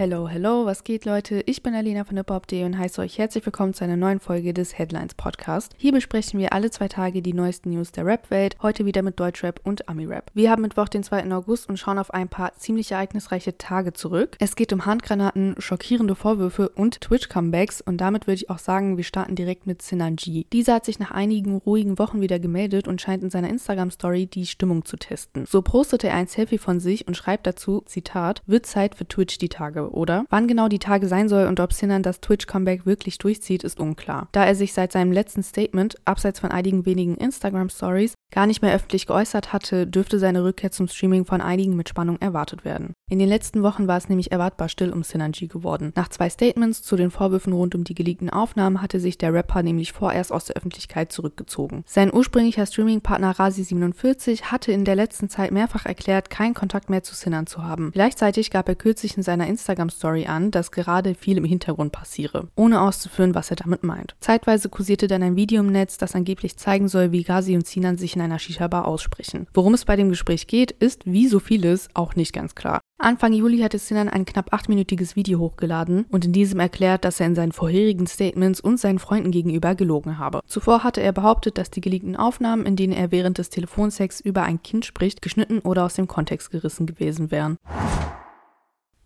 Hello, hello, was geht, Leute? Ich bin Alina von hiphop.de und heiße euch herzlich willkommen zu einer neuen Folge des Headlines Podcast. Hier besprechen wir alle zwei Tage die neuesten News der Rap-Welt, heute wieder mit Deutschrap und Ami-Rap. Wir haben Mittwoch, den 2. August und schauen auf ein paar ziemlich ereignisreiche Tage zurück. Es geht um Handgranaten, schockierende Vorwürfe und Twitch-Comebacks und damit würde ich auch sagen, wir starten direkt mit Sinanji. Dieser hat sich nach einigen ruhigen Wochen wieder gemeldet und scheint in seiner Instagram-Story die Stimmung zu testen. So postete er ein Selfie von sich und schreibt dazu, Zitat, wird Zeit für Twitch die Tage oder? Wann genau die Tage sein soll und ob Sinan das Twitch-Comeback wirklich durchzieht, ist unklar. Da er sich seit seinem letzten Statement, abseits von einigen wenigen Instagram-Stories, gar nicht mehr öffentlich geäußert hatte, dürfte seine Rückkehr zum Streaming von einigen mit Spannung erwartet werden. In den letzten Wochen war es nämlich erwartbar still um Sinanji geworden. Nach zwei Statements zu den Vorwürfen rund um die geleakten Aufnahmen hatte sich der Rapper nämlich vorerst aus der Öffentlichkeit zurückgezogen. Sein ursprünglicher Streaming-Partner Rasi47 hatte in der letzten Zeit mehrfach erklärt, keinen Kontakt mehr zu Sinan zu haben. Gleichzeitig gab er kürzlich in seiner Instagram-Story an, dass gerade viel im Hintergrund passiere, ohne auszuführen, was er damit meint. Zeitweise kursierte dann ein Video im Netz, das angeblich zeigen soll, wie Ghazi und Sinan sich in einer Shisha-Bar aussprechen. Worum es bei dem Gespräch geht, ist, wie so vieles, auch nicht ganz klar. Anfang Juli hatte Sinan ein knapp achtminütiges Video hochgeladen und in diesem erklärt, dass er in seinen vorherigen Statements und seinen Freunden gegenüber gelogen habe. Zuvor hatte er behauptet, dass die geleakten Aufnahmen, in denen er während des Telefonsex über ein Kind spricht, geschnitten oder aus dem Kontext gerissen gewesen wären.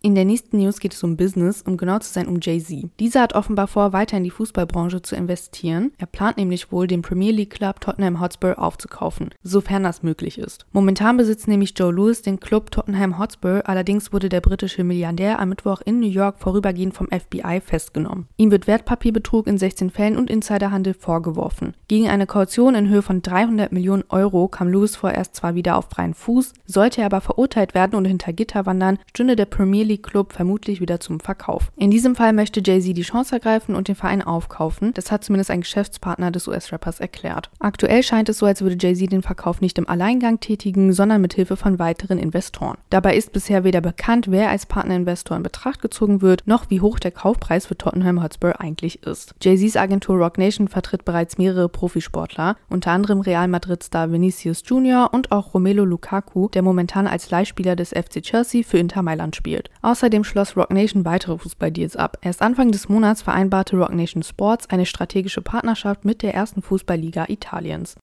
In der nächsten News geht es um Business, um genau zu sein um Jay-Z. Dieser hat offenbar vor, weiter in die Fußballbranche zu investieren. Er plant nämlich wohl, den Premier League Club Tottenham Hotspur aufzukaufen, sofern das möglich ist. Momentan besitzt nämlich Joe Lewis den Club Tottenham Hotspur, allerdings wurde der britische Milliardär am Mittwoch in New York vorübergehend vom FBI festgenommen. Ihm wird Wertpapierbetrug in 16 Fällen und Insiderhandel vorgeworfen. Gegen eine Kaution in Höhe von 300 Millionen Euro kam Lewis vorerst zwar wieder auf freien Fuß, sollte er aber verurteilt werden und hinter Gitter wandern, stünde der Premier League Club vermutlich wieder zum Verkauf. In diesem Fall möchte Jay-Z die Chance ergreifen und den Verein aufkaufen. Das hat zumindest ein Geschäftspartner des US-Rappers erklärt. Aktuell scheint es so, als würde Jay-Z den Verkauf nicht im Alleingang tätigen, sondern mit Hilfe von weiteren Investoren. Dabei ist bisher weder bekannt, wer als Partnerinvestor in Betracht gezogen wird, noch wie hoch der Kaufpreis für Tottenham Hotspur eigentlich ist. Jay-Z's Agentur Rock Nation vertritt bereits mehrere Profisportler, unter anderem Real Madrid-Star Vinicius Jr. und auch Romelu Lukaku, der momentan als Leihspieler des FC Chelsea für Inter Mailand spielt. Außerdem schloss Rock Nation weitere Fußballdeals ab. Erst Anfang des Monats vereinbarte Rock Nation Sports eine strategische Partnerschaft mit der ersten Fußballliga Italiens.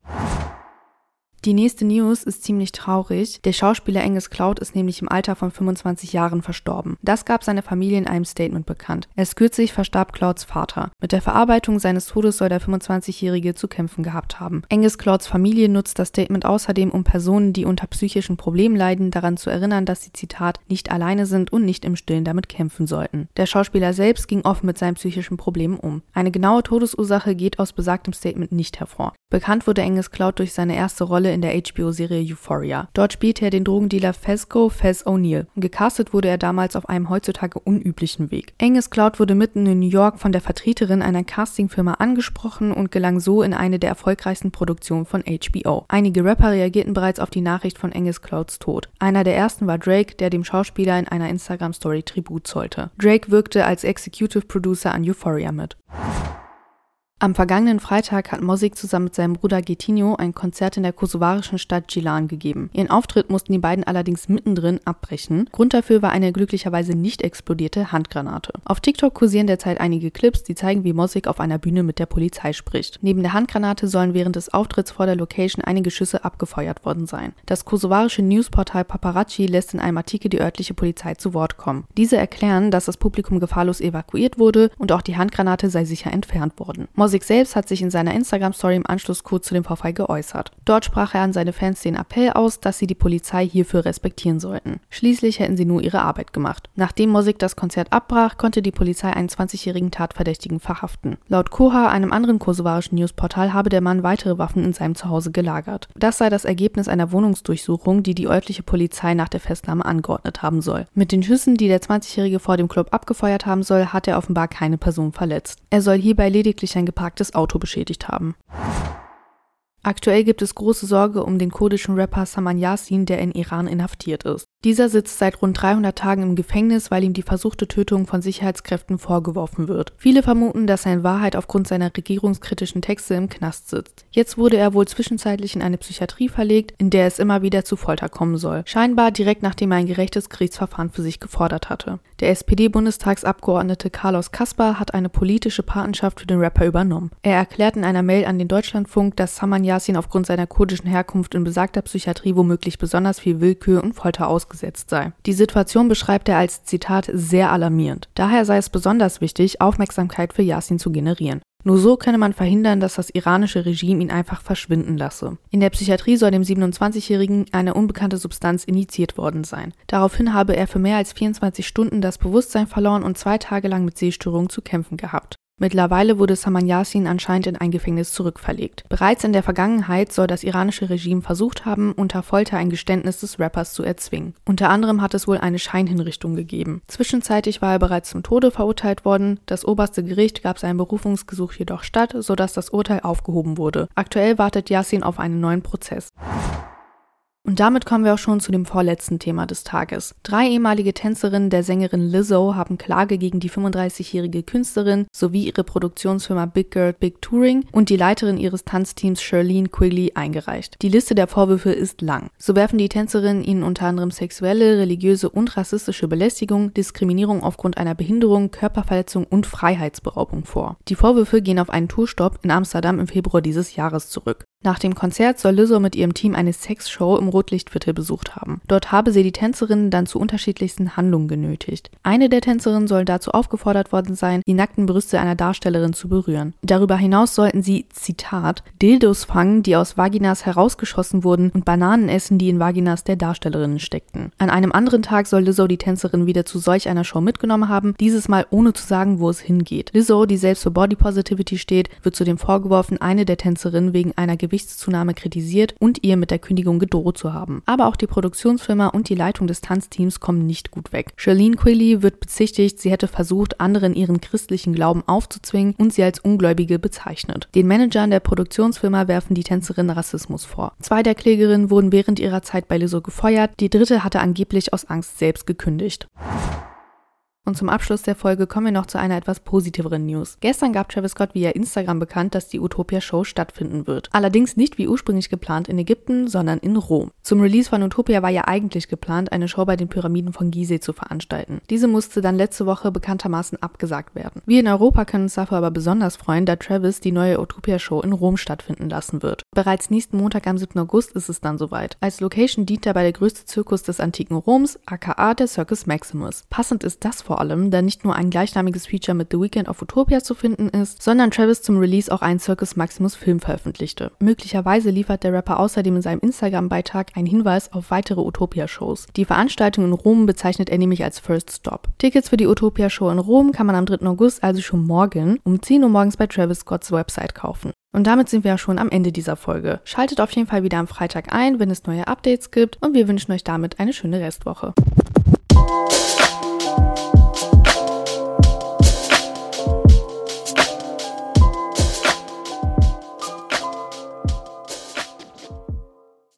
Die nächste News ist ziemlich traurig. Der Schauspieler Angus Cloud ist nämlich im Alter von 25 Jahren verstorben. Das gab seine Familie in einem Statement bekannt. Erst kürzlich verstarb Clouds Vater. Mit der Verarbeitung seines Todes soll der 25-Jährige zu kämpfen gehabt haben. Angus Clouds Familie nutzt das Statement außerdem, um Personen, die unter psychischen Problemen leiden, daran zu erinnern, dass sie, Zitat, nicht alleine sind und nicht im Stillen damit kämpfen sollten. Der Schauspieler selbst ging offen mit seinen psychischen Problemen um. Eine genaue Todesursache geht aus besagtem Statement nicht hervor. Bekannt wurde Angus Cloud durch seine erste Rolle in der HBO-Serie Euphoria. Dort spielte er den Drogendealer Fesco Fez O'Neill. Gecastet wurde er damals auf einem heutzutage unüblichen Weg. Angus Cloud wurde mitten in New York von der Vertreterin einer Castingfirma angesprochen und gelang so in eine der erfolgreichsten Produktionen von HBO. Einige Rapper reagierten bereits auf die Nachricht von Angus Clouds Tod. Einer der ersten war Drake, der dem Schauspieler in einer Instagram-Story Tribut zollte. Drake wirkte als Executive Producer an Euphoria mit. Am vergangenen Freitag hat Mosik zusammen mit seinem Bruder Getinho ein Konzert in der kosovarischen Stadt Gilan gegeben. Ihren Auftritt mussten die beiden allerdings mittendrin abbrechen. Grund dafür war eine glücklicherweise nicht explodierte Handgranate. Auf TikTok kursieren derzeit einige Clips, die zeigen, wie Mosik auf einer Bühne mit der Polizei spricht. Neben der Handgranate sollen während des Auftritts vor der Location einige Schüsse abgefeuert worden sein. Das kosovarische Newsportal Paparazzi lässt in einem Artikel die örtliche Polizei zu Wort kommen. Diese erklären, dass das Publikum gefahrlos evakuiert wurde und auch die Handgranate sei sicher entfernt worden. Mosik selbst hat sich in seiner Instagram-Story im Anschluss kurz zu dem Vorfall geäußert. Dort sprach er an seine Fans den Appell aus, dass sie die Polizei hierfür respektieren sollten. Schließlich hätten sie nur ihre Arbeit gemacht. Nachdem Mosik das Konzert abbrach, konnte die Polizei einen 20-jährigen Tatverdächtigen verhaften. Laut Koha, einem anderen kosovarischen Newsportal, habe der Mann weitere Waffen in seinem Zuhause gelagert. Das sei das Ergebnis einer Wohnungsdurchsuchung, die die örtliche Polizei nach der Festnahme angeordnet haben soll. Mit den Schüssen, die der 20-Jährige vor dem Club abgefeuert haben soll, hat er offenbar keine Person verletzt. Er soll hierbei lediglich ein geparktes Auto beschädigt haben. Aktuell gibt es große Sorge um den kurdischen Rapper Saman Yasin, der in Iran inhaftiert ist. Dieser sitzt seit rund 300 Tagen im Gefängnis, weil ihm die versuchte Tötung von Sicherheitskräften vorgeworfen wird. Viele vermuten, dass er in Wahrheit aufgrund seiner regierungskritischen Texte im Knast sitzt. Jetzt wurde er wohl zwischenzeitlich in eine Psychiatrie verlegt, in der es immer wieder zu Folter kommen soll. Scheinbar direkt nachdem er ein gerechtes Gerichtsverfahren für sich gefordert hatte. Der SPD-Bundestagsabgeordnete Carlos Kaspar hat eine politische Patenschaft für den Rapper übernommen. Er erklärt in einer Mail an den Deutschlandfunk, dass Saman Yasin aufgrund seiner kurdischen Herkunft in besagter Psychiatrie womöglich besonders viel Willkür und Folter ausgesetzt sei. Die Situation beschreibt er als Zitat sehr alarmierend. Daher sei es besonders wichtig, Aufmerksamkeit für Yasin zu generieren. Nur so könne man verhindern, dass das iranische Regime ihn einfach verschwinden lasse. In der Psychiatrie soll dem 27-Jährigen eine unbekannte Substanz initiiert worden sein. Daraufhin habe er für mehr als 24 Stunden das Bewusstsein verloren und zwei Tage lang mit Sehstörungen zu kämpfen gehabt. Mittlerweile wurde Saman Yassin anscheinend in ein Gefängnis zurückverlegt. Bereits in der Vergangenheit soll das iranische Regime versucht haben, unter Folter ein Geständnis des Rappers zu erzwingen. Unter anderem hat es wohl eine Scheinhinrichtung gegeben. Zwischenzeitlich war er bereits zum Tode verurteilt worden. Das oberste Gericht gab seinem Berufungsgesuch jedoch statt, sodass das Urteil aufgehoben wurde. Aktuell wartet Yassin auf einen neuen Prozess. Und damit kommen wir auch schon zu dem vorletzten Thema des Tages. Drei ehemalige Tänzerinnen der Sängerin Lizzo haben Klage gegen die 35-jährige Künstlerin sowie ihre Produktionsfirma Big Girl Big Touring und die Leiterin ihres Tanzteams Charlene Quigley eingereicht. Die Liste der Vorwürfe ist lang. So werfen die Tänzerinnen ihnen unter anderem sexuelle, religiöse und rassistische Belästigung, Diskriminierung aufgrund einer Behinderung, Körperverletzung und Freiheitsberaubung vor. Die Vorwürfe gehen auf einen Tourstopp in Amsterdam im Februar dieses Jahres zurück. Nach dem Konzert soll Lizzo mit ihrem Team eine Sexshow im Rotlichtviertel besucht haben. Dort habe sie die Tänzerinnen dann zu unterschiedlichsten Handlungen genötigt. Eine der Tänzerinnen soll dazu aufgefordert worden sein, die nackten Brüste einer Darstellerin zu berühren. Darüber hinaus sollten sie, Zitat, Dildos fangen, die aus Vaginas herausgeschossen wurden und Bananen essen, die in Vaginas der Darstellerinnen steckten. An einem anderen Tag soll Lizzo die Tänzerin wieder zu solch einer Show mitgenommen haben, dieses Mal ohne zu sagen, wo es hingeht. Lizzo, die selbst für Body Positivity steht, wird zudem vorgeworfen, eine der Tänzerinnen wegen einer Gewichtszunahme kritisiert und ihr mit der Kündigung gedroht zu haben. Aber auch die Produktionsfirma und die Leitung des Tanzteams kommen nicht gut weg. Charlene Quilly wird bezichtigt, sie hätte versucht, anderen ihren christlichen Glauben aufzuzwingen und sie als Ungläubige bezeichnet. Den Managern der Produktionsfirma werfen die Tänzerinnen Rassismus vor. Zwei der Klägerinnen wurden während ihrer Zeit bei Lizzo gefeuert, die dritte hatte angeblich aus Angst selbst gekündigt. Und zum Abschluss der Folge kommen wir noch zu einer etwas positiveren News. Gestern gab Travis Scott via Instagram bekannt, dass die Utopia Show stattfinden wird. Allerdings nicht wie ursprünglich geplant in Ägypten, sondern in Rom. Zum Release von Utopia war ja eigentlich geplant, eine Show bei den Pyramiden von Gizeh zu veranstalten. Diese musste dann letzte Woche bekanntermaßen abgesagt werden. Wir in Europa können uns dafür aber besonders freuen, da Travis die neue Utopia Show in Rom stattfinden lassen wird. Bereits nächsten Montag am 7. August ist es dann soweit. Als Location dient dabei der größte Zirkus des antiken Roms, aka der Circus Maximus. Passend ist das vor allem, da nicht nur ein gleichnamiges Feature mit The Weekend of Utopia zu finden ist, sondern Travis zum Release auch einen Circus Maximus Film veröffentlichte. Möglicherweise liefert der Rapper außerdem in seinem Instagram-Beitrag einen Hinweis auf weitere Utopia-Shows. Die Veranstaltung in Rom bezeichnet er nämlich als First Stop. Tickets für die Utopia-Show in Rom kann man am 3. August, also schon morgen, um 10 Uhr morgens bei Travis Scotts Website kaufen. Und damit sind wir ja schon am Ende dieser Folge. Schaltet auf jeden Fall wieder am Freitag ein, wenn es neue Updates gibt und wir wünschen euch damit eine schöne Restwoche.